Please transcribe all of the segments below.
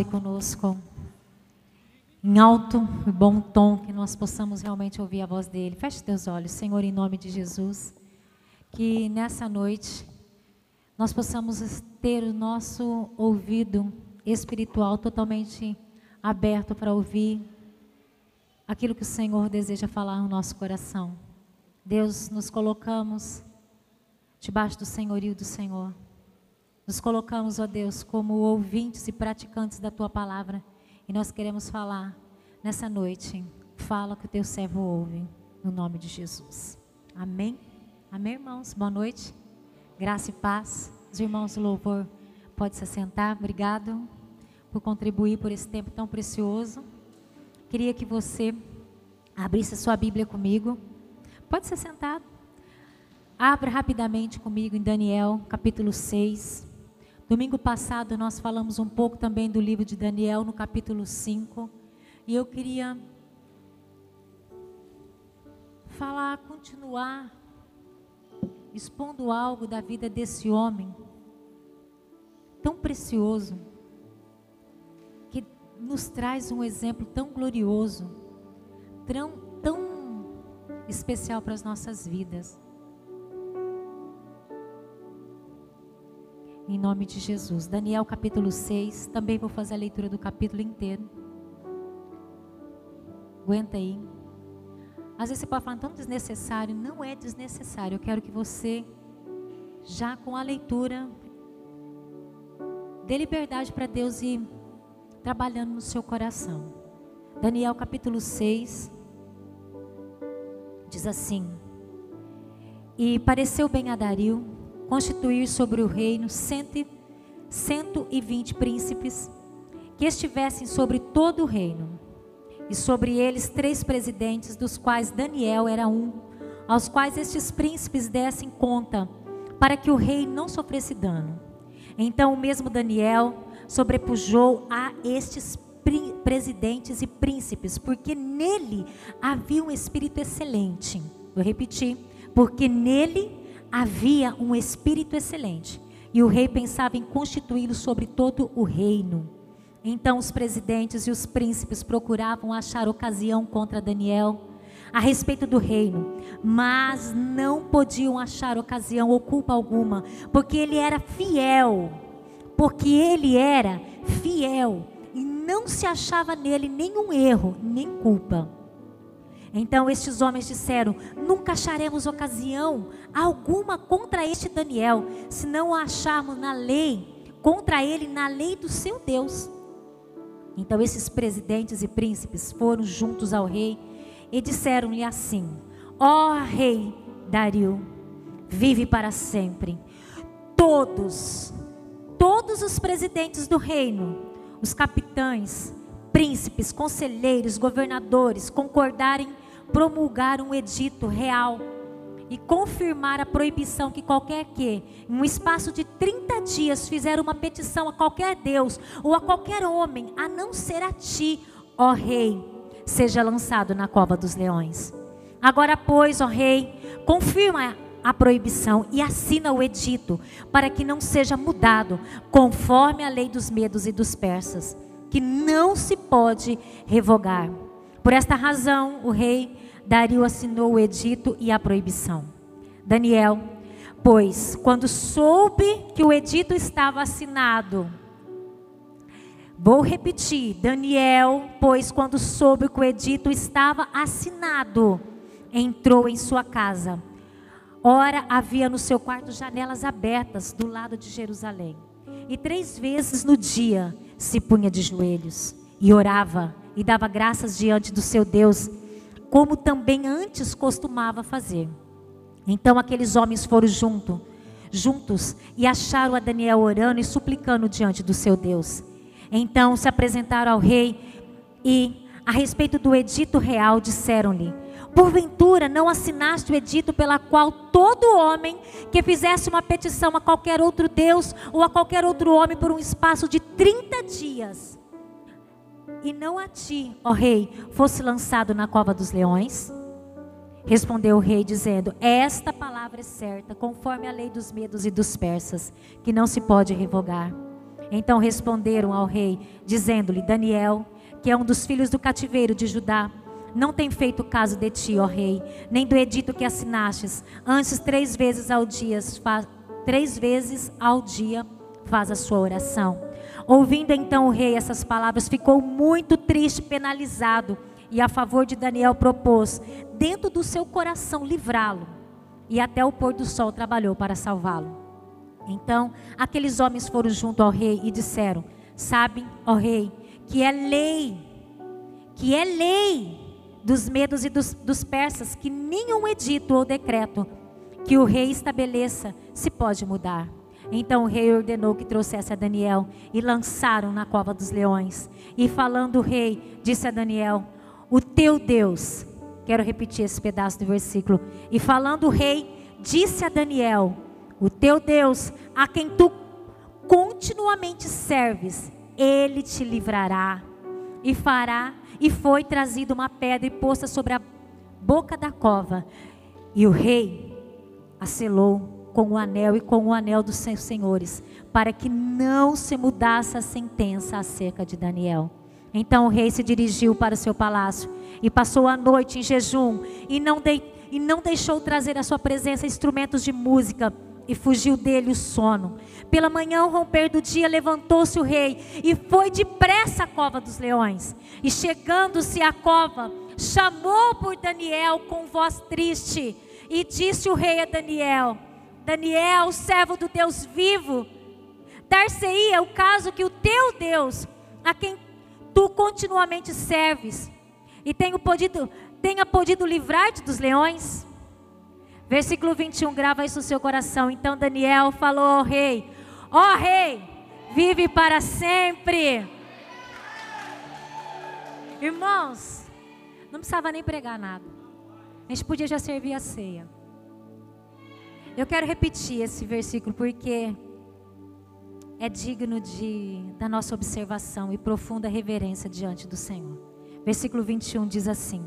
fale conosco em alto e bom tom, que nós possamos realmente ouvir a voz dele. Feche teus olhos, Senhor, em nome de Jesus. Que nessa noite nós possamos ter o nosso ouvido espiritual totalmente aberto para ouvir aquilo que o Senhor deseja falar no nosso coração. Deus, nos colocamos debaixo do senhorio do Senhor. Nos colocamos, ó Deus, como ouvintes e praticantes da tua palavra. E nós queremos falar nessa noite. Fala que o teu servo ouve, no nome de Jesus. Amém? Amém, irmãos? Boa noite. Graça e paz. Os irmãos do louvor, pode se sentar. Obrigado por contribuir por esse tempo tão precioso. Queria que você abrisse a sua Bíblia comigo. Pode ser sentado. Abra rapidamente comigo em Daniel, capítulo 6. Domingo passado nós falamos um pouco também do livro de Daniel, no capítulo 5. E eu queria falar, continuar expondo algo da vida desse homem tão precioso, que nos traz um exemplo tão glorioso, tão, tão especial para as nossas vidas. Em nome de Jesus. Daniel capítulo 6. Também vou fazer a leitura do capítulo inteiro. Aguenta aí. Às vezes você pode falar, tão desnecessário. Não é desnecessário. Eu quero que você, já com a leitura, dê liberdade para Deus ir trabalhando no seu coração. Daniel capítulo 6. Diz assim: E pareceu bem a Dario constituir sobre o reino cento, cento e vinte príncipes que estivessem sobre todo o reino, e sobre eles três presidentes, dos quais Daniel era um, aos quais estes príncipes dessem conta, para que o rei não sofresse dano. Então o mesmo Daniel sobrepujou a estes presidentes e príncipes, porque nele havia um espírito excelente. Vou repetir, porque nele havia um espírito excelente e o rei pensava em constituí-lo sobre todo o reino. Então os presidentes e os príncipes procuravam achar ocasião contra Daniel a respeito do reino, mas não podiam achar ocasião ou culpa alguma, porque ele era fiel, porque ele era fiel e não se achava nele nenhum erro, nem culpa. Então estes homens disseram: Nunca acharemos ocasião alguma contra este Daniel, se não o acharmos na lei, contra ele na lei do seu Deus. Então esses presidentes e príncipes foram juntos ao rei e disseram-lhe assim: Ó oh, rei Dario, vive para sempre. Todos, todos os presidentes do reino, os capitães, príncipes, conselheiros, governadores concordarem promulgar um edito real e confirmar a proibição que qualquer que, em um espaço de 30 dias, fizer uma petição a qualquer Deus ou a qualquer homem, a não ser a ti, ó rei, seja lançado na cova dos leões. Agora, pois, ó rei, confirma a proibição e assina o edito, para que não seja mudado, conforme a lei dos medos e dos persas, que não se pode revogar. Por esta razão, o rei Dario assinou o edito e a proibição. Daniel, pois, quando soube que o edito estava assinado, vou repetir: Daniel, pois, quando soube que o edito estava assinado, entrou em sua casa. Ora, havia no seu quarto janelas abertas do lado de Jerusalém. E três vezes no dia se punha de joelhos e orava e dava graças diante do seu Deus como também antes costumava fazer. Então aqueles homens foram junto, juntos e acharam a Daniel orando e suplicando diante do seu Deus. Então se apresentaram ao rei e, a respeito do edito real, disseram-lhe: Porventura não assinaste o edito pela qual todo homem que fizesse uma petição a qualquer outro Deus ou a qualquer outro homem por um espaço de 30 dias e não a ti, ó rei, fosse lançado na cova dos leões? Respondeu o rei, dizendo: Esta palavra é certa, conforme a lei dos medos e dos persas, que não se pode revogar. Então responderam ao rei, dizendo-lhe: Daniel, que é um dos filhos do cativeiro de Judá, não tem feito caso de ti, ó rei, nem do edito que assinastes. Antes três vezes ao dia, três vezes ao dia faz a sua oração. Ouvindo então o rei essas palavras, ficou muito triste, penalizado, e a favor de Daniel propôs, dentro do seu coração, livrá-lo. E até o pôr do sol trabalhou para salvá-lo. Então, aqueles homens foram junto ao rei e disseram: Sabem, ó rei, que é lei, que é lei dos medos e dos, dos persas, que nenhum edito ou decreto que o rei estabeleça se pode mudar. Então o rei ordenou que trouxesse a Daniel e lançaram na cova dos leões. E falando o rei, disse a Daniel: O teu Deus, quero repetir esse pedaço do versículo. E falando o rei, disse a Daniel: O teu Deus, a quem tu continuamente serves, ele te livrará e fará. E foi trazida uma pedra e posta sobre a boca da cova. E o rei a selou com o anel e com o anel dos seus senhores, para que não se mudasse a sentença acerca de Daniel. Então o rei se dirigiu para o seu palácio e passou a noite em jejum e não, de, e não deixou trazer à sua presença instrumentos de música e fugiu dele o sono. Pela manhã, ao romper do dia, levantou-se o rei e foi depressa à cova dos leões. E chegando-se à cova, chamou por Daniel com voz triste e disse o rei a Daniel: Daniel, servo do Deus vivo, dar-se-ia o caso que o teu Deus, a quem tu continuamente serves, e tenha podido, tenha podido livrar-te dos leões? Versículo 21, grava isso no seu coração. Então Daniel falou ao rei: Ó oh, rei, vive para sempre. Irmãos, não precisava nem pregar nada. A gente podia já servir a ceia. Eu quero repetir esse versículo porque é digno de, da nossa observação e profunda reverência diante do Senhor. Versículo 21 diz assim: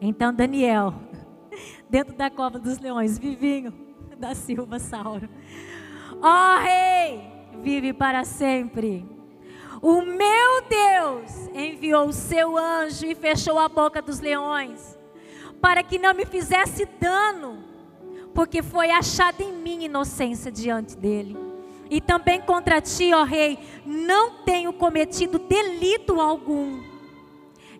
Então Daniel dentro da cova dos leões, Vivinho da Silva Sauro. Ó Rei, vive para sempre. O meu Deus enviou o seu anjo e fechou a boca dos leões, para que não me fizesse dano, porque foi achada em mim inocência diante dele. E também contra ti, ó rei, não tenho cometido delito algum.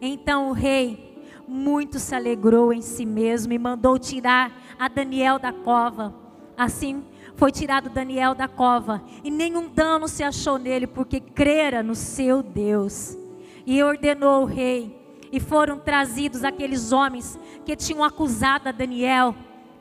Então o rei muito se alegrou em si mesmo e mandou tirar a Daniel da cova. Assim foi tirado Daniel da cova, e nenhum dano se achou nele, porque crera no seu Deus. E ordenou o rei, e foram trazidos aqueles homens que tinham acusado a Daniel.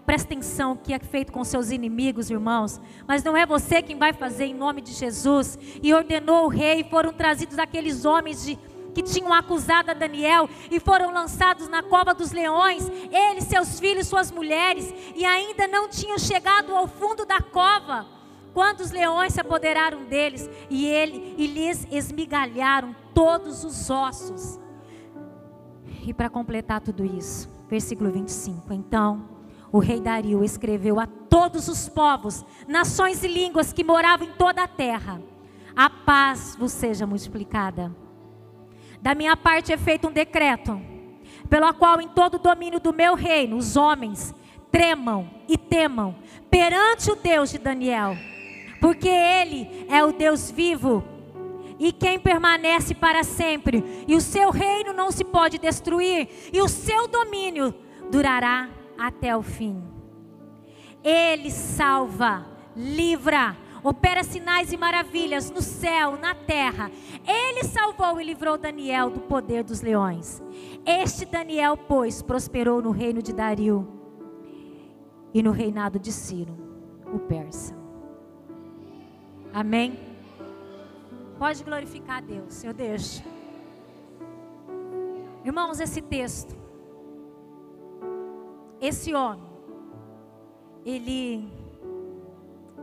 Presta atenção que é feito com seus inimigos, irmãos. Mas não é você quem vai fazer em nome de Jesus. E ordenou o rei, foram trazidos aqueles homens de que tinham acusado a Daniel e foram lançados na cova dos leões, ele, seus filhos, suas mulheres, e ainda não tinham chegado ao fundo da cova, quando os leões se apoderaram deles e ele e lhes esmigalharam todos os ossos. E para completar tudo isso, versículo 25. Então, o rei Dario escreveu a todos os povos, nações e línguas que moravam em toda a terra: A paz vos seja multiplicada. Da minha parte é feito um decreto, pelo qual em todo o domínio do meu reino os homens tremam e temam perante o Deus de Daniel, porque ele é o Deus vivo e quem permanece para sempre, e o seu reino não se pode destruir, e o seu domínio durará até o fim. Ele salva, livra, opera sinais e maravilhas no céu, na terra. Ele salvou e livrou Daniel do poder dos leões. Este Daniel, pois, prosperou no reino de Dario e no reinado de Ciro, o persa. Amém? Pode glorificar a Deus, eu deixo. Irmãos, esse texto, esse homem, ele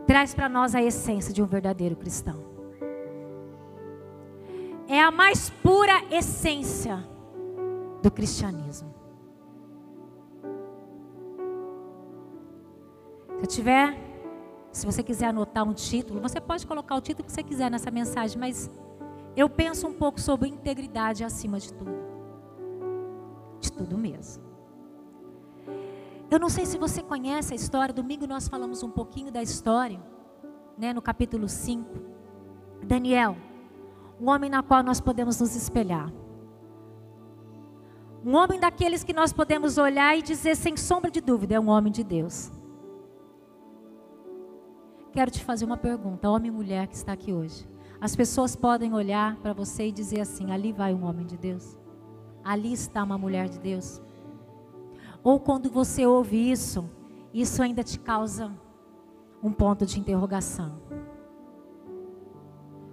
traz para nós a essência de um verdadeiro cristão. É a mais pura essência do cristianismo. Se eu tiver Se você quiser anotar um título, você pode colocar o título que você quiser nessa mensagem, mas eu penso um pouco sobre integridade acima de tudo. De tudo mesmo. Eu não sei se você conhece a história, domingo nós falamos um pouquinho da história, né, no capítulo 5. Daniel, um homem na qual nós podemos nos espelhar. Um homem daqueles que nós podemos olhar e dizer sem sombra de dúvida, é um homem de Deus. Quero te fazer uma pergunta, homem e mulher que está aqui hoje. As pessoas podem olhar para você e dizer assim: ali vai um homem de Deus, ali está uma mulher de Deus. Ou quando você ouve isso, isso ainda te causa um ponto de interrogação.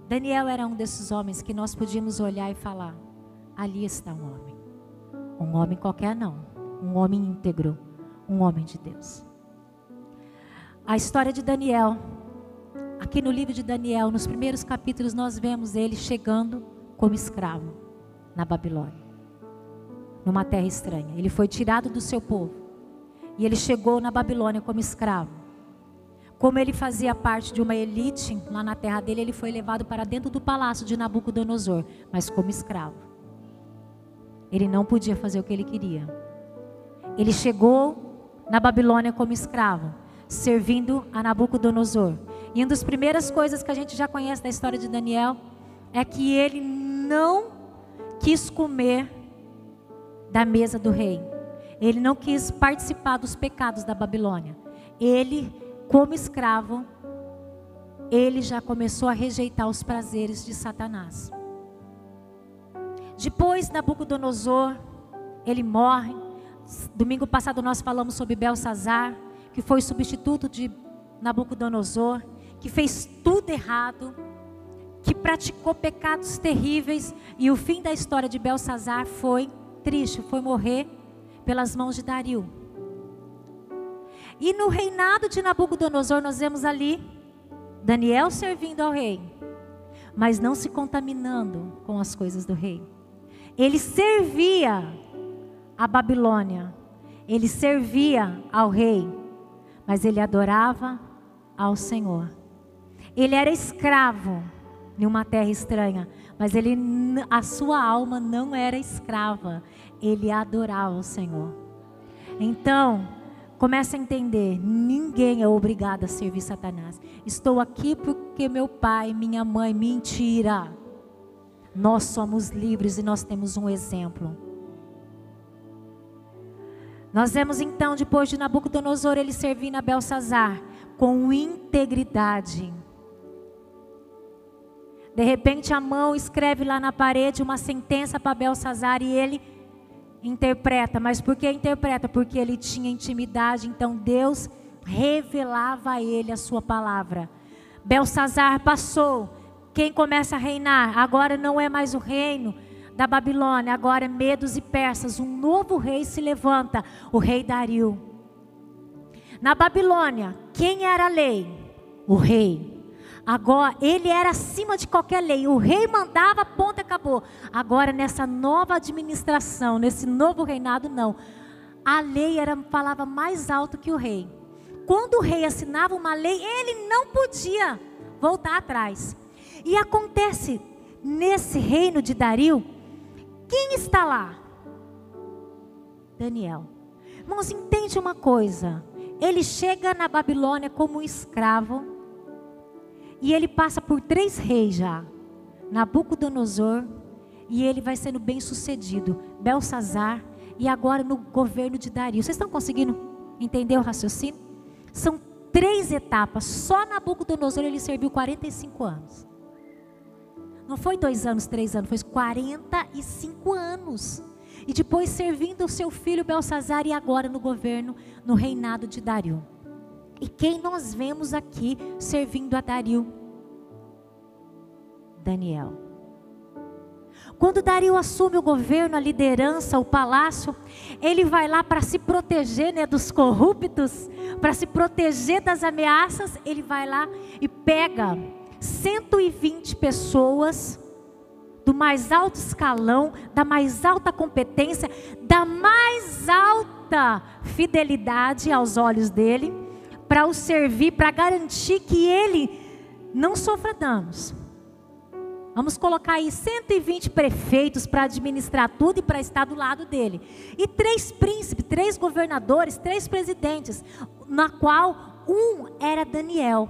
Daniel era um desses homens que nós podíamos olhar e falar: ali está um homem. Um homem qualquer não, um homem íntegro, um homem de Deus. A história de Daniel, aqui no livro de Daniel, nos primeiros capítulos, nós vemos ele chegando como escravo na Babilônia numa terra estranha. Ele foi tirado do seu povo. E ele chegou na Babilônia como escravo. Como ele fazia parte de uma elite lá na terra dele, ele foi levado para dentro do palácio de Nabucodonosor, mas como escravo. Ele não podia fazer o que ele queria. Ele chegou na Babilônia como escravo, servindo a Nabucodonosor. E uma das primeiras coisas que a gente já conhece da história de Daniel é que ele não quis comer da mesa do rei. Ele não quis participar dos pecados da Babilônia. Ele, como escravo, ele já começou a rejeitar os prazeres de Satanás. Depois, Nabucodonosor, ele morre. Domingo passado nós falamos sobre Belsazar, que foi substituto de Nabucodonosor, que fez tudo errado, que praticou pecados terríveis, e o fim da história de Belsazar foi triste foi morrer pelas mãos de Dario. E no reinado de Nabucodonosor, nós vemos ali Daniel servindo ao rei, mas não se contaminando com as coisas do rei. Ele servia a Babilônia, ele servia ao rei, mas ele adorava ao Senhor. Ele era escravo em uma terra estranha, mas ele, a sua alma não era escrava, ele adorava o Senhor. Então, comece a entender: ninguém é obrigado a servir Satanás. Estou aqui porque meu pai, minha mãe, mentira. Nós somos livres e nós temos um exemplo. Nós vemos então, depois de Nabucodonosor, ele servindo a Belsazar com integridade. De repente a mão escreve lá na parede uma sentença para Belsazar e ele interpreta. Mas por que interpreta? Porque ele tinha intimidade, então Deus revelava a ele a sua palavra. Belsazar passou. Quem começa a reinar? Agora não é mais o reino da Babilônia, agora é Medos e Persas. Um novo rei se levanta, o rei Dario. Na Babilônia, quem era a lei? O rei. Agora, ele era acima de qualquer lei. O rei mandava, ponto, acabou. Agora, nessa nova administração, nesse novo reinado, não. A lei era falava mais alto que o rei. Quando o rei assinava uma lei, ele não podia voltar atrás. E acontece nesse reino de Dario, quem está lá? Daniel. Irmãos, entende uma coisa. Ele chega na Babilônia como um escravo e ele passa por três reis já: Nabucodonosor, e ele vai sendo bem sucedido, Belsazar, e agora no governo de Dario. Vocês estão conseguindo entender o raciocínio? São três etapas. Só Nabucodonosor ele serviu 45 anos. Não foi dois anos, três anos, foi 45 anos. E depois servindo o seu filho Belsazar e agora no governo, no reinado de Dario. E quem nós vemos aqui servindo a Dario? Daniel. Quando Dario assume o governo, a liderança, o palácio, ele vai lá para se proteger né, dos corruptos, para se proteger das ameaças. Ele vai lá e pega 120 pessoas do mais alto escalão, da mais alta competência, da mais alta fidelidade aos olhos dele para o servir, para garantir que ele não sofra danos. Vamos colocar aí 120 prefeitos para administrar tudo e para estar do lado dele. E três príncipes, três governadores, três presidentes, na qual um era Daniel.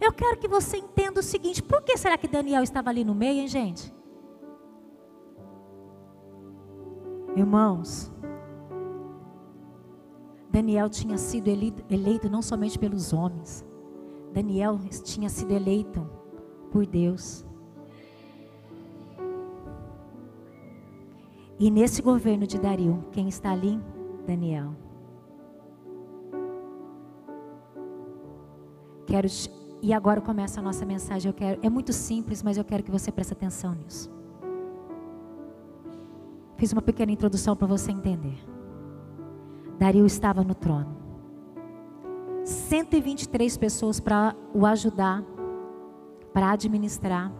Eu quero que você entenda o seguinte: por que será que Daniel estava ali no meio, hein, gente? Irmãos, Daniel tinha sido eleito, não somente pelos homens, Daniel tinha sido eleito por Deus. E nesse governo de Dario, quem está ali? Daniel. Quero e agora começa a nossa mensagem. Eu quero, é muito simples, mas eu quero que você preste atenção nisso. Fiz uma pequena introdução para você entender. Dario estava no trono. 123 pessoas para o ajudar, para administrar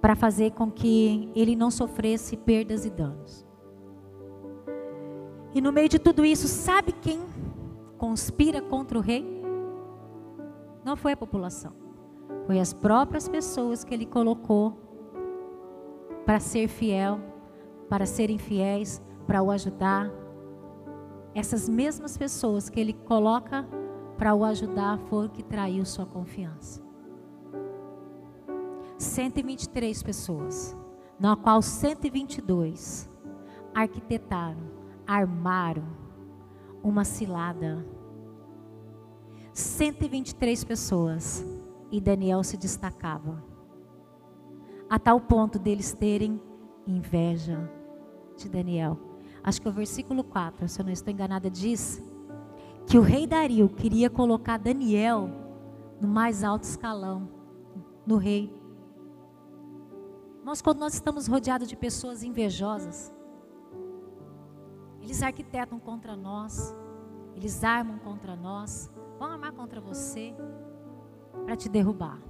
para fazer com que ele não sofresse perdas e danos. E no meio de tudo isso, sabe quem conspira contra o rei? Não foi a população, foi as próprias pessoas que ele colocou para ser fiel, para serem fiéis, para o ajudar. Essas mesmas pessoas que ele coloca para o ajudar foram que traiu sua confiança. 123 pessoas, na qual 122 arquitetaram, armaram uma cilada. 123 pessoas e Daniel se destacava, a tal ponto deles terem inveja de Daniel. Acho que o versículo 4, se eu não estou enganada, diz que o rei Dario queria colocar Daniel no mais alto escalão, no rei. Irmãos, quando nós estamos rodeados de pessoas invejosas, eles arquitetam contra nós, eles armam contra nós, vão armar contra você para te derrubar.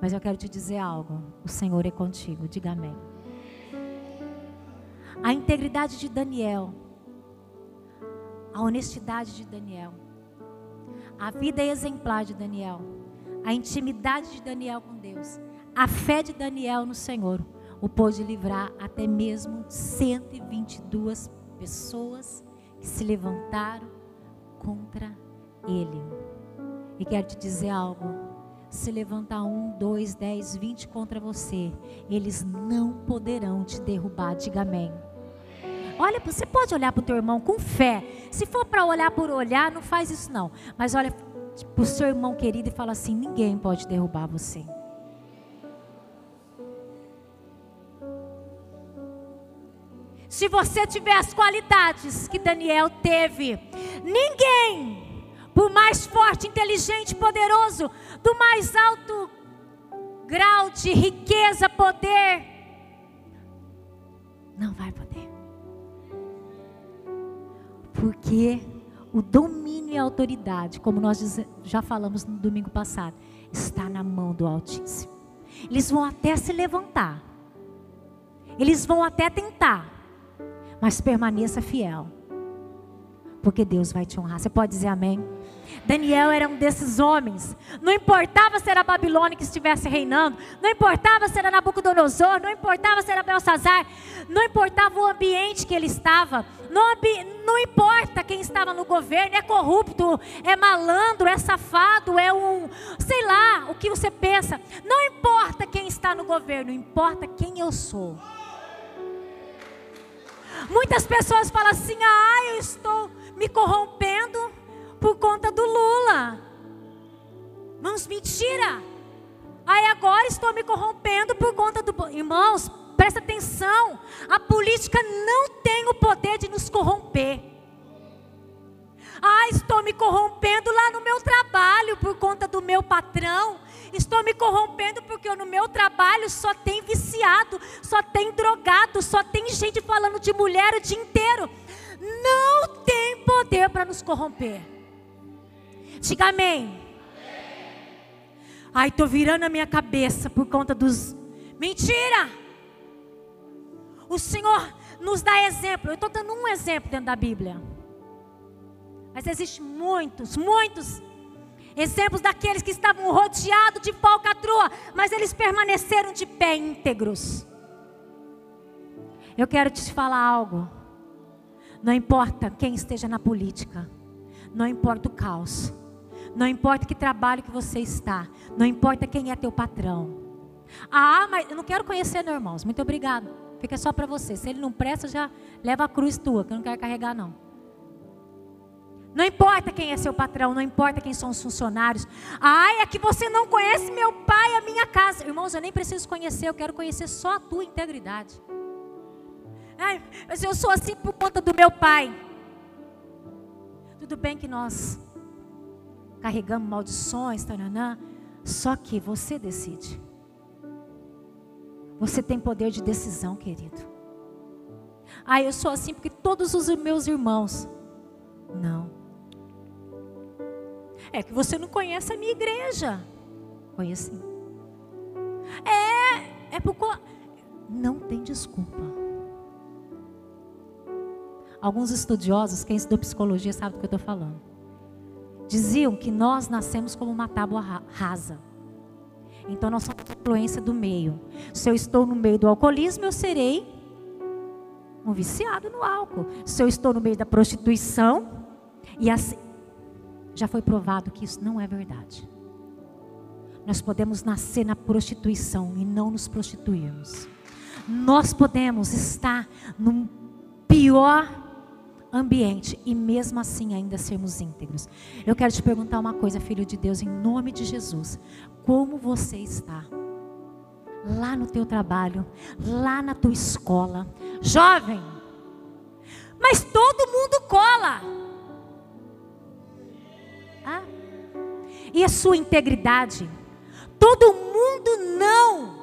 Mas eu quero te dizer algo: o Senhor é contigo, diga amém. A integridade de Daniel, a honestidade de Daniel, a vida exemplar de Daniel, a intimidade de Daniel com Deus a fé de Daniel no Senhor o pôde livrar até mesmo 122 pessoas que se levantaram contra ele. E quero te dizer algo: se levantar um, dois, dez, vinte contra você, eles não poderão te derrubar. Diga amém. Olha, você pode olhar para o teu irmão com fé. Se for para olhar por olhar, não faz isso não. Mas olha para o seu irmão querido e fala assim: ninguém pode derrubar você. Se você tiver as qualidades que Daniel teve, ninguém, por mais forte, inteligente, poderoso, do mais alto grau de riqueza, poder, não vai poder. Porque o domínio e a autoridade, como nós já falamos no domingo passado, está na mão do Altíssimo. Eles vão até se levantar, eles vão até tentar, mas permaneça fiel. Porque Deus vai te honrar. Você pode dizer amém? Daniel era um desses homens. Não importava se era a Babilônia que estivesse reinando, não importava se era Nabucodonosor, não importava se era Belsazar, não importava o ambiente que ele estava, não, não importa quem estava no governo, é corrupto, é malandro, é safado, é um, sei lá, o que você pensa. Não importa quem está no governo, importa quem eu sou. Muitas pessoas falam assim: ah, eu estou me corrompendo por conta do Lula. Irmãos, mentira. Aí agora estou me corrompendo por conta do. Irmãos, presta atenção. A política não tem o poder de nos corromper. Ah, estou me corrompendo lá no meu trabalho por conta do meu patrão. Estou me corrompendo porque no meu trabalho só tem viciado, só tem drogado, só tem gente falando de mulher o dia inteiro. Não tem poder para nos corromper. Diga amém. Ai, estou virando a minha cabeça por conta dos. Mentira! O Senhor nos dá exemplo. Eu estou dando um exemplo dentro da Bíblia. Mas existem muitos, muitos exemplos daqueles que estavam rodeados de falcatrua, mas eles permaneceram de pé íntegros. Eu quero te falar algo. Não importa quem esteja na política, não importa o caos, não importa que trabalho que você está, não importa quem é teu patrão. Ah, mas eu não quero conhecer, meus irmãos. Muito obrigado. Fica só para você. Se ele não presta, já leva a cruz tua, que eu não quero carregar não. Não importa quem é seu patrão, não importa quem são os funcionários. Ai, é que você não conhece meu pai, a minha casa. Irmãos, eu nem preciso conhecer, eu quero conhecer só a tua integridade. Ai, mas eu sou assim por conta do meu pai. Tudo bem que nós carregamos maldições, taranã, só que você decide. Você tem poder de decisão, querido. Ah, eu sou assim porque todos os meus irmãos. Não. É que você não conhece a minha igreja. Conheci. É, é por. Não tem desculpa. Alguns estudiosos, quem estudou psicologia sabe do que eu estou falando. Diziam que nós nascemos como uma tábua rasa. Então nós somos influência do meio. Se eu estou no meio do alcoolismo, eu serei um viciado no álcool. Se eu estou no meio da prostituição, e assim, já foi provado que isso não é verdade. Nós podemos nascer na prostituição e não nos prostituirmos. Nós podemos estar no pior ambiente e mesmo assim ainda sermos íntegros. Eu quero te perguntar uma coisa, filho de Deus, em nome de Jesus. Como você está? Lá no teu trabalho, lá na tua escola. Jovem, mas todo mundo cola. Ah? E a sua integridade? Todo mundo não.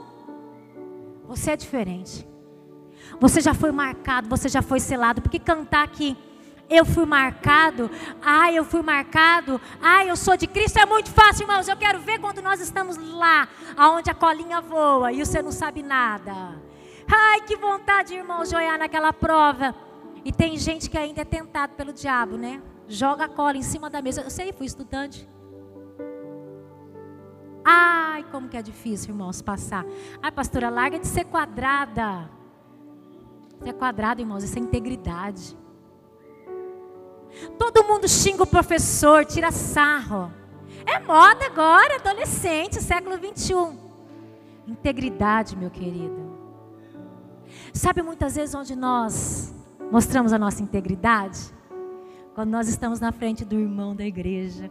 Você é diferente. Você já foi marcado, você já foi selado. Porque cantar aqui, eu fui marcado, ai, eu fui marcado, ai, eu sou de Cristo, é muito fácil, irmãos. Eu quero ver quando nós estamos lá, aonde a colinha voa e você não sabe nada. Ai, que vontade, irmãos, de olhar naquela prova. E tem gente que ainda é tentado pelo diabo, né? Joga a cola em cima da mesa. Eu sei, fui estudante. Ai, como que é difícil, irmãos, passar. Ai, pastora, larga de ser quadrada. Isso é quadrado, irmãos, isso é integridade. Todo mundo xinga o professor, tira sarro. É moda agora, adolescente, século 21. Integridade, meu querido. Sabe muitas vezes onde nós mostramos a nossa integridade? Quando nós estamos na frente do irmão da igreja.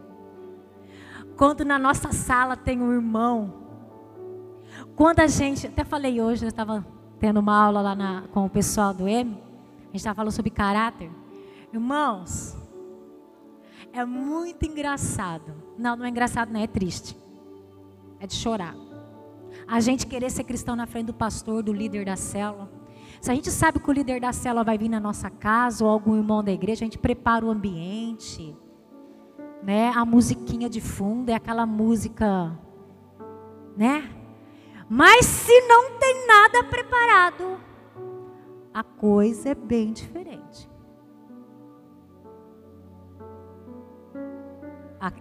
Quando na nossa sala tem um irmão. Quando a gente, até falei hoje, eu estava tendo uma aula lá na, com o pessoal do M, a gente estava falando sobre caráter. Irmãos, é muito engraçado. Não, não é engraçado, não, é triste. É de chorar. A gente querer ser cristão na frente do pastor, do líder da célula. Se a gente sabe que o líder da célula vai vir na nossa casa ou algum irmão da igreja, a gente prepara o ambiente. Né? A musiquinha de fundo é aquela música, né? Mas se não tem nada preparado, a coisa é bem diferente.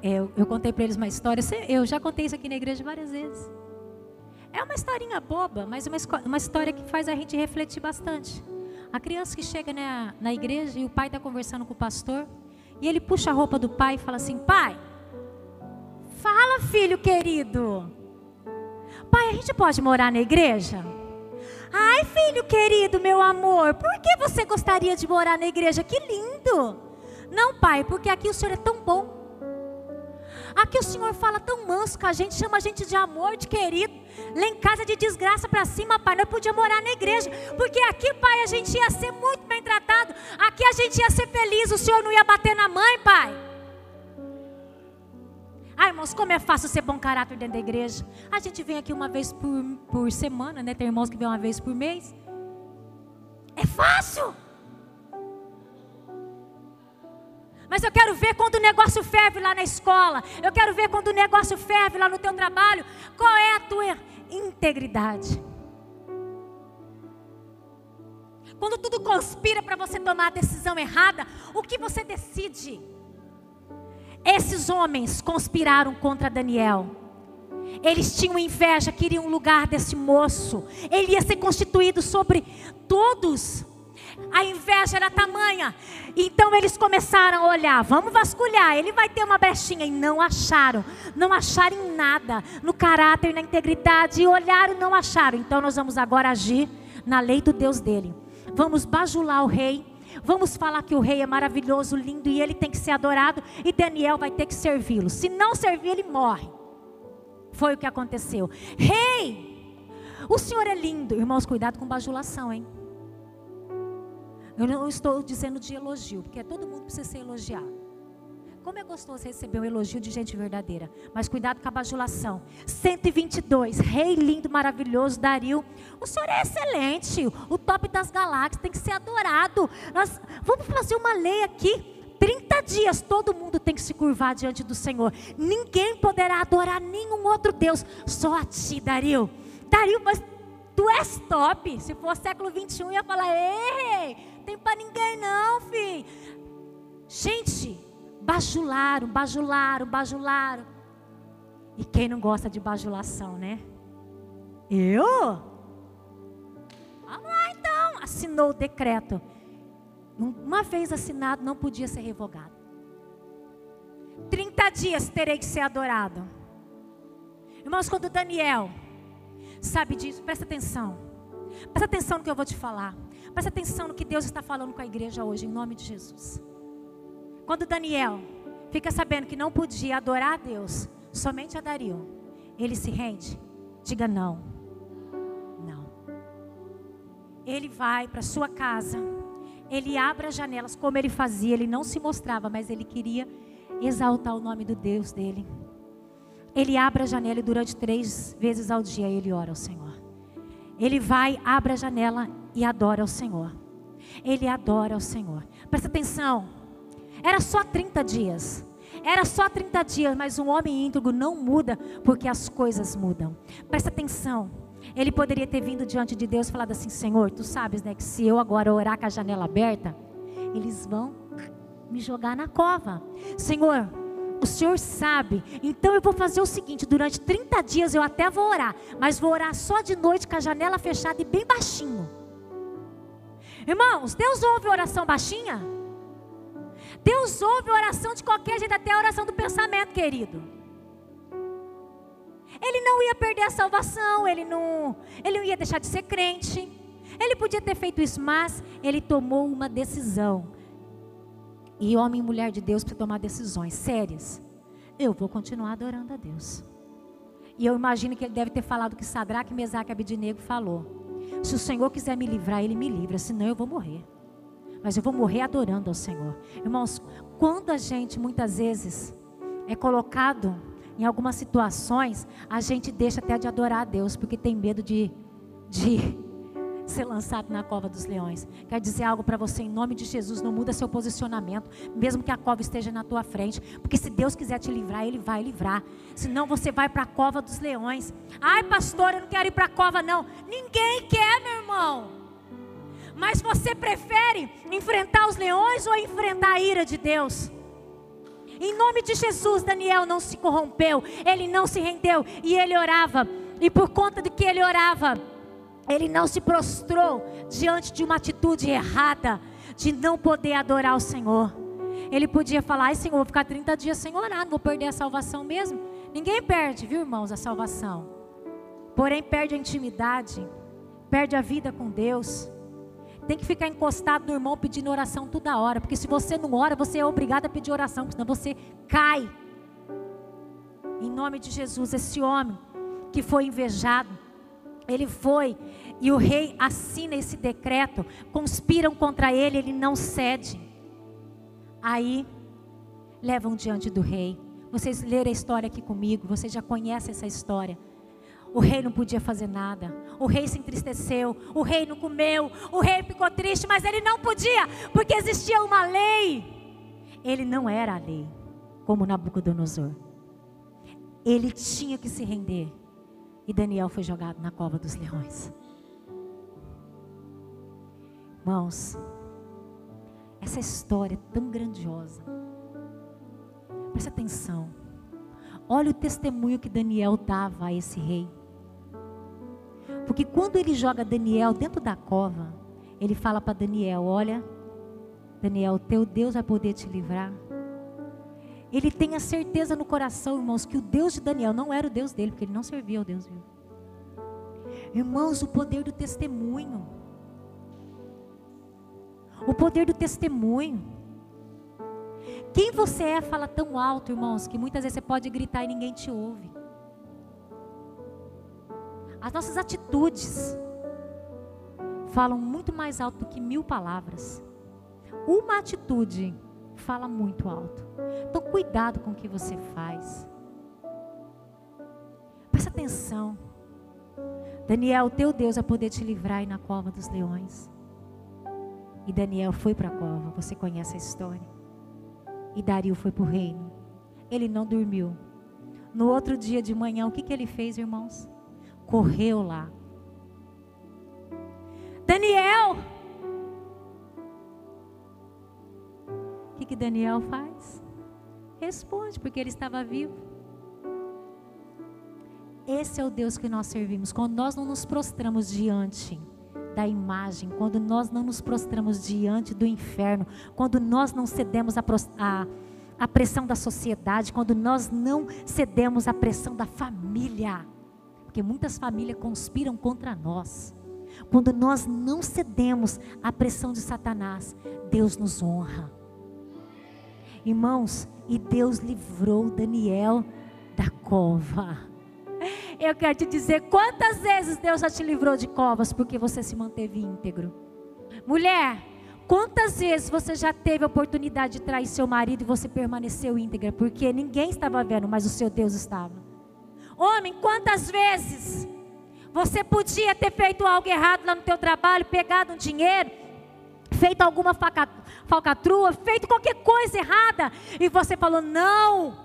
Eu, eu contei para eles uma história, eu já contei isso aqui na igreja várias vezes. É uma historinha boba, mas uma, uma história que faz a gente refletir bastante. A criança que chega na, na igreja e o pai está conversando com o pastor, e ele puxa a roupa do pai e fala assim: Pai, fala, filho querido. Pai, a gente pode morar na igreja? Ai, filho querido, meu amor, por que você gostaria de morar na igreja? Que lindo! Não, pai, porque aqui o senhor é tão bom. Aqui o senhor fala tão manso com a gente, chama a gente de amor, de querido. Lá em casa de desgraça para cima, pai, nós podíamos morar na igreja. Porque aqui, pai, a gente ia ser muito bem tratado. Aqui a gente ia ser feliz, o senhor não ia bater na mãe, pai. Ah, irmãos, como é fácil ser bom caráter dentro da igreja. A gente vem aqui uma vez por, por semana, né? Tem irmãos que vêm uma vez por mês. É fácil. Mas eu quero ver quando o negócio ferve lá na escola. Eu quero ver quando o negócio ferve lá no teu trabalho. Qual é a tua integridade? Quando tudo conspira para você tomar a decisão errada, o que você decide? Esses homens conspiraram contra Daniel. Eles tinham inveja, queriam um lugar desse moço. Ele ia ser constituído sobre todos. A inveja era tamanha. Então eles começaram a olhar, vamos vasculhar, ele vai ter uma brechinha. E não acharam. Não acharam em nada. No caráter, na integridade. E olharam não acharam. Então nós vamos agora agir na lei do Deus dele. Vamos bajular o rei. Vamos falar que o rei é maravilhoso, lindo e ele tem que ser adorado. E Daniel vai ter que servi-lo. Se não servir, ele morre. Foi o que aconteceu. Rei, o senhor é lindo. Irmãos, cuidado com bajulação, hein? Eu não estou dizendo de elogio, porque todo mundo precisa ser elogiado. Como é gostoso receber um elogio de gente verdadeira. Mas cuidado com a bajulação. 122, rei lindo, maravilhoso, Dario. O senhor é excelente. O top das galáxias tem que ser adorado. Nós vamos fazer uma lei aqui. 30 dias todo mundo tem que se curvar diante do Senhor. Ninguém poderá adorar nenhum outro Deus, só a ti, Dario. Dario, mas tu és top. Se for século 21, ia falar: ei, tem para ninguém não, filho. Gente, bajularam, bajularam, bajularam. E quem não gosta de bajulação, né? Eu? Vamos lá então. Assinou o decreto. Uma vez assinado, não podia ser revogado. 30 dias terei que ser adorado. Irmãos, quando Daniel sabe disso, presta atenção. Presta atenção no que eu vou te falar. Presta atenção no que Deus está falando com a igreja hoje, em nome de Jesus. Quando Daniel fica sabendo que não podia adorar a Deus, somente a Dario, ele se rende. Diga não. Não. Ele vai para sua casa ele abre as janelas, como ele fazia, ele não se mostrava, mas ele queria exaltar o nome do Deus dele. Ele abre a janela e durante três vezes ao dia ele ora ao Senhor. Ele vai, abre a janela e adora ao Senhor. Ele adora ao Senhor. Presta atenção. Era só 30 dias. Era só 30 dias, mas um homem íntegro não muda porque as coisas mudam. Presta atenção. Ele poderia ter vindo diante de Deus e falado assim: Senhor, tu sabes, né, que se eu agora orar com a janela aberta, eles vão me jogar na cova. Senhor, o Senhor sabe, então eu vou fazer o seguinte: durante 30 dias eu até vou orar, mas vou orar só de noite com a janela fechada e bem baixinho. Irmãos, Deus ouve oração baixinha? Deus ouve oração de qualquer jeito, até a oração do pensamento, querido. Ele não ia perder a salvação, ele não, ele não ia deixar de ser crente. Ele podia ter feito isso, mas ele tomou uma decisão. E homem e mulher de Deus para tomar decisões sérias. Eu vou continuar adorando a Deus. E eu imagino que ele deve ter falado o que Sadraque, Mesaque e Abidinego falou. Se o Senhor quiser me livrar, Ele me livra, senão eu vou morrer. Mas eu vou morrer adorando ao Senhor. Irmãos, quando a gente muitas vezes é colocado em algumas situações, a gente deixa até de adorar a Deus, porque tem medo de, de ser lançado na cova dos leões. Quer dizer algo para você em nome de Jesus, não muda seu posicionamento, mesmo que a cova esteja na tua frente, porque se Deus quiser te livrar, ele vai livrar. Senão você vai para a cova dos leões. Ai, pastor, eu não quero ir para a cova não. Ninguém quer, meu irmão. Mas você prefere enfrentar os leões ou enfrentar a ira de Deus? Em nome de Jesus, Daniel não se corrompeu, ele não se rendeu e ele orava. E por conta de que ele orava, ele não se prostrou diante de uma atitude errada de não poder adorar o Senhor. Ele podia falar: Ai, Senhor, vou ficar 30 dias sem orar, não vou perder a salvação mesmo. Ninguém perde, viu, irmãos, a salvação. Porém, perde a intimidade, perde a vida com Deus. Tem que ficar encostado no irmão pedindo oração toda hora. Porque se você não ora, você é obrigado a pedir oração, senão você cai. Em nome de Jesus, esse homem que foi invejado, ele foi e o rei assina esse decreto, conspiram contra ele, ele não cede. Aí levam diante do rei. Vocês leram a história aqui comigo, vocês já conhecem essa história. O rei não podia fazer nada. O rei se entristeceu. O rei não comeu. O rei ficou triste, mas ele não podia, porque existia uma lei. Ele não era a lei, como Nabucodonosor. Ele tinha que se render. E Daniel foi jogado na cova dos leões. Irmãos, essa história é tão grandiosa. Presta atenção. Olha o testemunho que Daniel dava a esse rei. Porque quando ele joga Daniel dentro da cova, ele fala para Daniel: Olha, Daniel, teu Deus vai poder te livrar. Ele tem a certeza no coração, irmãos, que o Deus de Daniel não era o Deus dele, porque ele não servia ao Deus vivo. Irmãos, o poder do testemunho. O poder do testemunho. Quem você é fala tão alto, irmãos, que muitas vezes você pode gritar e ninguém te ouve. As nossas atitudes falam muito mais alto do que mil palavras. Uma atitude fala muito alto. Então, cuidado com o que você faz. Presta atenção. Daniel, teu Deus vai poder te livrar aí na cova dos leões. E Daniel foi para a cova, você conhece a história. E Dario foi para o reino. Ele não dormiu. No outro dia de manhã, o que, que ele fez, irmãos? Correu lá. Daniel, O que, que Daniel faz? Responde, porque ele estava vivo. Esse é o Deus que nós servimos. Quando nós não nos prostramos diante da imagem, quando nós não nos prostramos diante do inferno, quando nós não cedemos a, a, a pressão da sociedade, quando nós não cedemos à pressão da família, porque muitas famílias conspiram contra nós. Quando nós não cedemos à pressão de Satanás, Deus nos honra. Irmãos, e Deus livrou Daniel da cova. Eu quero te dizer quantas vezes Deus já te livrou de covas porque você se manteve íntegro. Mulher, quantas vezes você já teve a oportunidade de trair seu marido e você permaneceu íntegra porque ninguém estava vendo, mas o seu Deus estava. Homem, quantas vezes você podia ter feito algo errado lá no teu trabalho, pegado um dinheiro, feito alguma falcatrua, feito qualquer coisa errada, e você falou: não,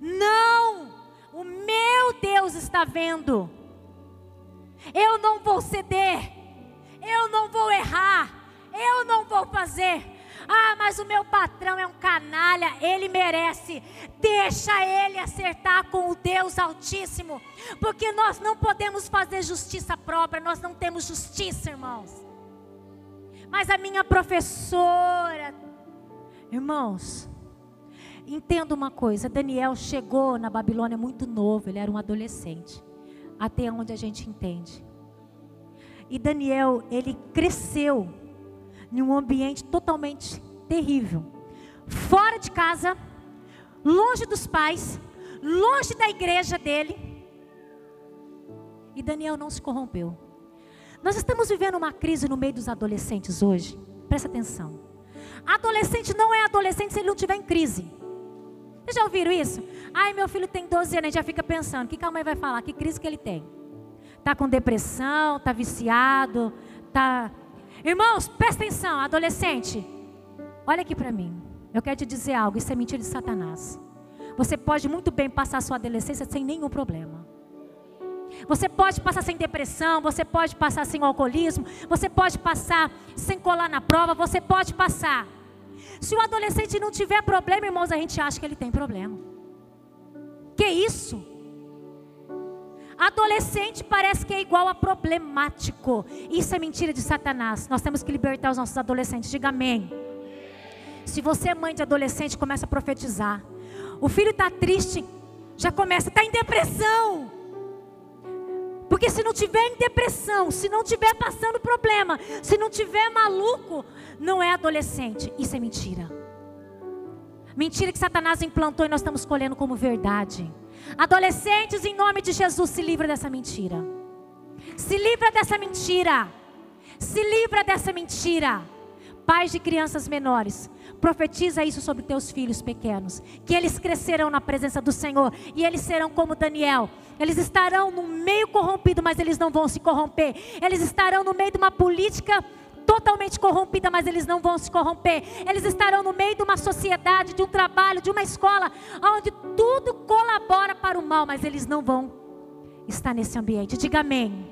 não, o meu Deus está vendo, eu não vou ceder, eu não vou errar, eu não vou fazer. Ah, mas o meu patrão é um canalha, ele merece. Deixa ele acertar com o Deus Altíssimo, porque nós não podemos fazer justiça própria, nós não temos justiça, irmãos. Mas a minha professora, irmãos, entenda uma coisa: Daniel chegou na Babilônia muito novo, ele era um adolescente, até onde a gente entende. E Daniel, ele cresceu em um ambiente totalmente terrível. Fora de casa, longe dos pais, longe da igreja dele. E Daniel não se corrompeu. Nós estamos vivendo uma crise no meio dos adolescentes hoje. Presta atenção. Adolescente não é adolescente se ele não tiver em crise. Vocês já ouviram isso? Ai, meu filho tem 12 anos, já fica pensando, o que a mãe vai falar? Que crise que ele tem? Tá com depressão, tá viciado, tá Irmãos, presta atenção, adolescente. Olha aqui para mim. Eu quero te dizer algo, isso é mentira de Satanás. Você pode muito bem passar a sua adolescência sem nenhum problema. Você pode passar sem depressão, você pode passar sem alcoolismo, você pode passar sem colar na prova, você pode passar. Se o adolescente não tiver problema, irmãos, a gente acha que ele tem problema. Que isso? Adolescente parece que é igual a problemático. Isso é mentira de Satanás. Nós temos que libertar os nossos adolescentes. Diga amém. Se você é mãe de adolescente, começa a profetizar. O filho está triste, já começa, está em depressão. Porque se não tiver em depressão, se não tiver passando problema, se não tiver maluco, não é adolescente. Isso é mentira. Mentira que Satanás implantou e nós estamos colhendo como verdade. Adolescentes, em nome de Jesus, se livra dessa mentira. Se livra dessa mentira. Se livra dessa mentira. Pais de crianças menores, profetiza isso sobre teus filhos pequenos, que eles crescerão na presença do Senhor e eles serão como Daniel. Eles estarão no meio corrompido, mas eles não vão se corromper. Eles estarão no meio de uma política totalmente corrompida, mas eles não vão se corromper. Eles estarão no meio de uma sociedade, de um trabalho, de uma escola, onde tudo colabora para o mal, mas eles não vão estar nesse ambiente. Diga amém.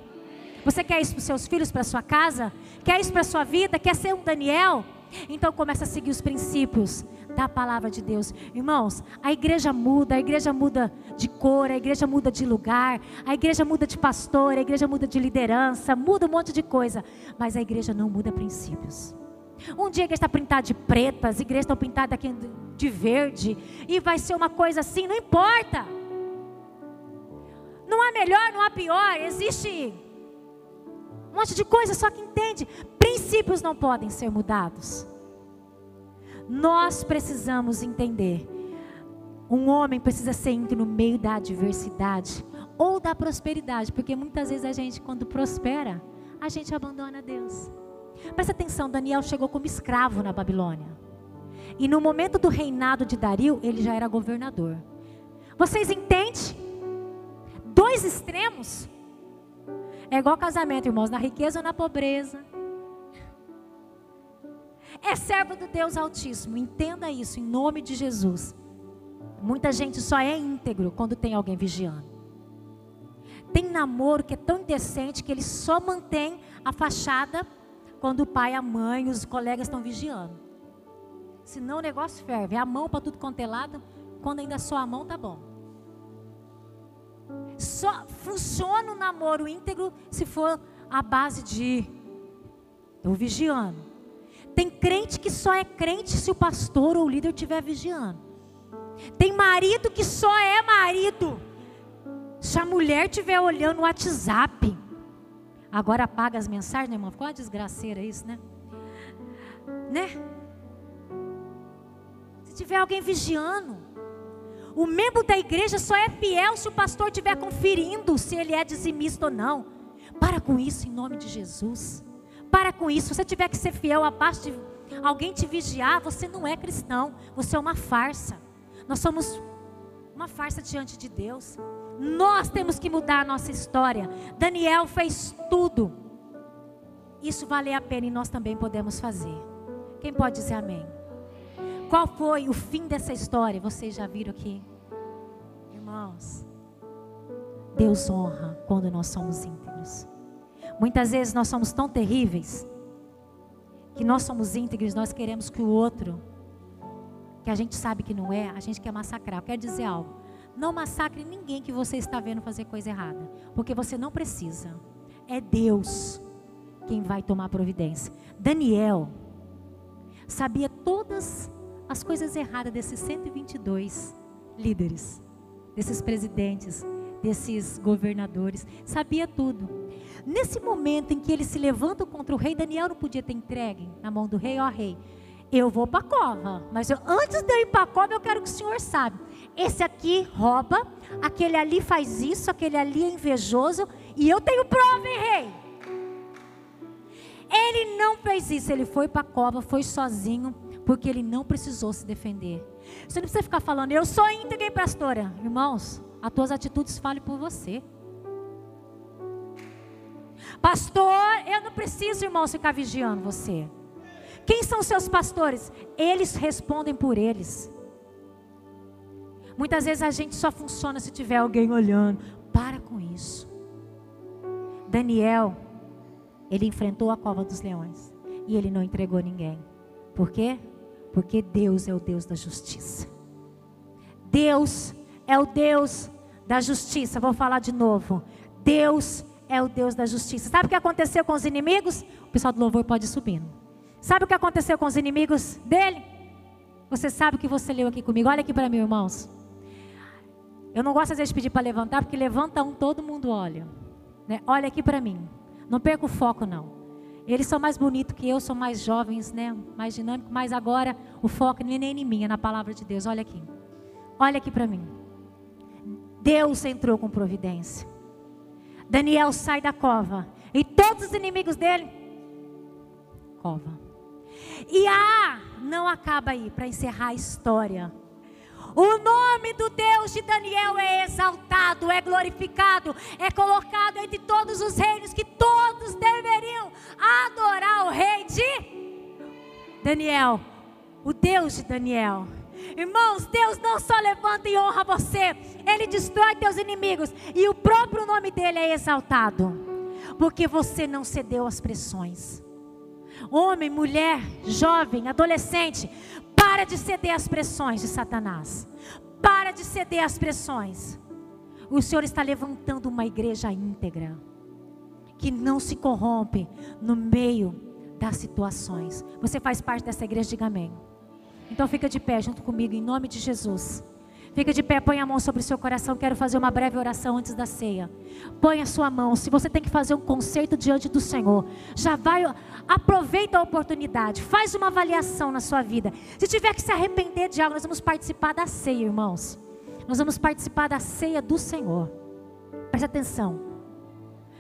Você quer isso para os seus filhos, para sua casa? Quer isso para sua vida? Quer ser um Daniel? Então começa a seguir os princípios da palavra de Deus. Irmãos, a igreja muda, a igreja muda de cor, a igreja muda de lugar, a igreja muda de pastor, a igreja muda de liderança, muda um monte de coisa, mas a igreja não muda princípios. Um dia a igreja está pintada de pretas, as igrejas estão pintadas aqui de verde, e vai ser uma coisa assim, não importa. Não há melhor, não há pior, existe um monte de coisa, só que entende, princípios não podem ser mudados. Nós precisamos entender. Um homem precisa ser íntegro no meio da adversidade ou da prosperidade, porque muitas vezes a gente, quando prospera, a gente abandona Deus. Presta atenção, Daniel chegou como escravo na Babilônia. E no momento do reinado de Dario, ele já era governador. Vocês entendem? Dois extremos. É igual casamento, irmãos, na riqueza ou na pobreza é servo do Deus Altíssimo. Entenda isso em nome de Jesus. Muita gente só é íntegro quando tem alguém vigiando. Tem namoro que é tão indecente que ele só mantém a fachada quando o pai, a mãe, os colegas estão vigiando. Senão o negócio ferve. É a mão para tudo quanto é lado. Quando ainda só a mão, tá bom. Só funciona o namoro íntegro se for a base de estou vigiando. Tem crente que só é crente se o pastor ou o líder estiver vigiando. Tem marido que só é marido se a mulher estiver olhando o WhatsApp. Agora apaga as mensagens, né, irmão? Ficou uma desgraceira isso, né? Né? Se tiver alguém vigiando. O membro da igreja só é fiel se o pastor estiver conferindo se ele é dizimista ou não. Para com isso em nome de Jesus. Para com isso. Se você tiver que ser fiel a parte de alguém te vigiar, você não é cristão. Você é uma farsa. Nós somos uma farsa diante de Deus. Nós temos que mudar a nossa história. Daniel fez tudo. Isso vale a pena e nós também podemos fazer. Quem pode dizer amém? Qual foi o fim dessa história? Vocês já viram aqui? Irmãos, Deus honra quando nós somos íntegros. Muitas vezes nós somos tão terríveis que nós somos íntegros, nós queremos que o outro, que a gente sabe que não é, a gente quer massacrar. Quer dizer algo? Não massacre ninguém que você está vendo fazer coisa errada, porque você não precisa. É Deus quem vai tomar providência. Daniel sabia todas as coisas erradas desses 122 líderes, desses presidentes, desses governadores, sabia tudo. Nesse momento em que ele se levanta contra o rei, Daniel não podia ter entregue na mão do rei, ó rei, eu vou para a cova, mas eu, antes de eu ir para a cova, eu quero que o senhor saiba. Esse aqui rouba, aquele ali faz isso, aquele ali é invejoso, e eu tenho prova, hein, rei? Ele não fez isso, ele foi para a cova, foi sozinho, porque ele não precisou se defender. Você não precisa ficar falando, eu sou íntegra, pastora. Irmãos, as tuas atitudes falem por você. Pastor, eu não preciso, irmãos, ficar vigiando você. Quem são seus pastores? Eles respondem por eles. Muitas vezes a gente só funciona se tiver alguém olhando. Para com isso. Daniel, ele enfrentou a cova dos leões e ele não entregou ninguém. Por quê? Porque Deus é o Deus da justiça. Deus é o Deus da justiça. Vou falar de novo. Deus é o Deus da justiça. Sabe o que aconteceu com os inimigos? O pessoal do louvor pode ir subindo. Sabe o que aconteceu com os inimigos dele? Você sabe o que você leu aqui comigo? Olha aqui para mim, irmãos. Eu não gosto às vezes de pedir para levantar, porque levanta um, todo mundo olha. Né? Olha aqui para mim. Não perca o foco, não. Eles são mais bonitos que eu, são mais jovens, né? mais dinâmicos, mas agora o foco nem é em mim, é na palavra de Deus. Olha aqui. Olha aqui para mim. Deus entrou com providência. Daniel sai da cova. E todos os inimigos dele, cova. E ah, não acaba aí, para encerrar a história. O nome do Deus de Daniel é exaltado, é glorificado, é colocado entre todos os reinos que todos deveriam adorar o rei de Daniel, o Deus de Daniel. Irmãos, Deus não só levanta e honra você, Ele destrói teus inimigos e o próprio nome dele é exaltado, porque você não cedeu às pressões. Homem, mulher, jovem, adolescente, Para de ceder às pressões de Satanás. Para de ceder às pressões. O Senhor está levantando uma igreja íntegra que não se corrompe no meio das situações. Você faz parte dessa igreja, diga amém. Então fica de pé junto comigo em nome de Jesus. Fica de pé, põe a mão sobre o seu coração. Quero fazer uma breve oração antes da ceia. Põe a sua mão. Se você tem que fazer um conceito diante do Senhor, já vai, aproveita a oportunidade. Faz uma avaliação na sua vida. Se tiver que se arrepender de algo, nós vamos participar da ceia, irmãos. Nós vamos participar da ceia do Senhor. Preste atenção.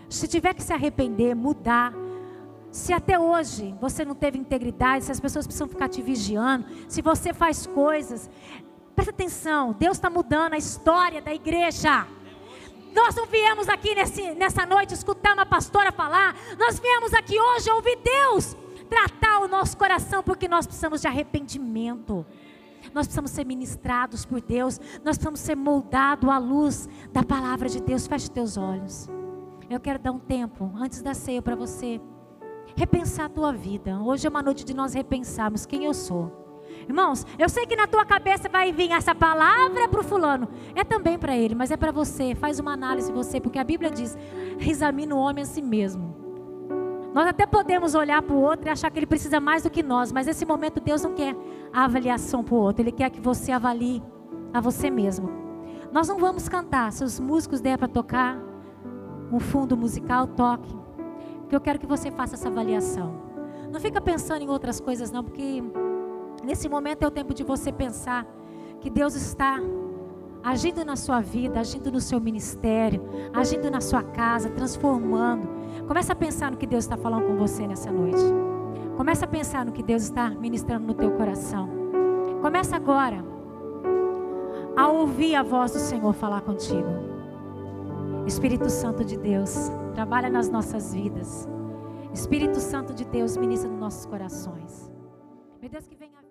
Se tiver que se arrepender, mudar, se até hoje você não teve integridade, se as pessoas precisam ficar te vigiando, se você faz coisas, presta atenção, Deus está mudando a história da igreja. Nós não viemos aqui nesse, nessa noite escutar uma pastora falar, nós viemos aqui hoje ouvir Deus tratar o nosso coração, porque nós precisamos de arrependimento. Nós precisamos ser ministrados por Deus, nós precisamos ser moldados à luz da palavra de Deus. Feche teus olhos. Eu quero dar um tempo antes da ceia para você repensar a tua vida. Hoje é uma noite de nós repensarmos quem eu sou. Irmãos, eu sei que na tua cabeça vai vir essa palavra para o fulano. É também para ele, mas é para você. Faz uma análise você, porque a Bíblia diz: examina o homem a si mesmo. Nós até podemos olhar para o outro e achar que ele precisa mais do que nós, mas nesse momento Deus não quer a avaliação para o outro, Ele quer que você avalie a você mesmo. Nós não vamos cantar, se os músicos der para tocar um fundo musical, toque que eu quero que você faça essa avaliação. Não fica pensando em outras coisas não, porque nesse momento é o tempo de você pensar que Deus está agindo na sua vida, agindo no seu ministério, agindo na sua casa, transformando. Começa a pensar no que Deus está falando com você nessa noite. Começa a pensar no que Deus está ministrando no teu coração. Começa agora a ouvir a voz do Senhor falar contigo. Espírito Santo de Deus, trabalha nas nossas vidas. Espírito Santo de Deus, ministra nos nossos corações. Meu Deus, que venha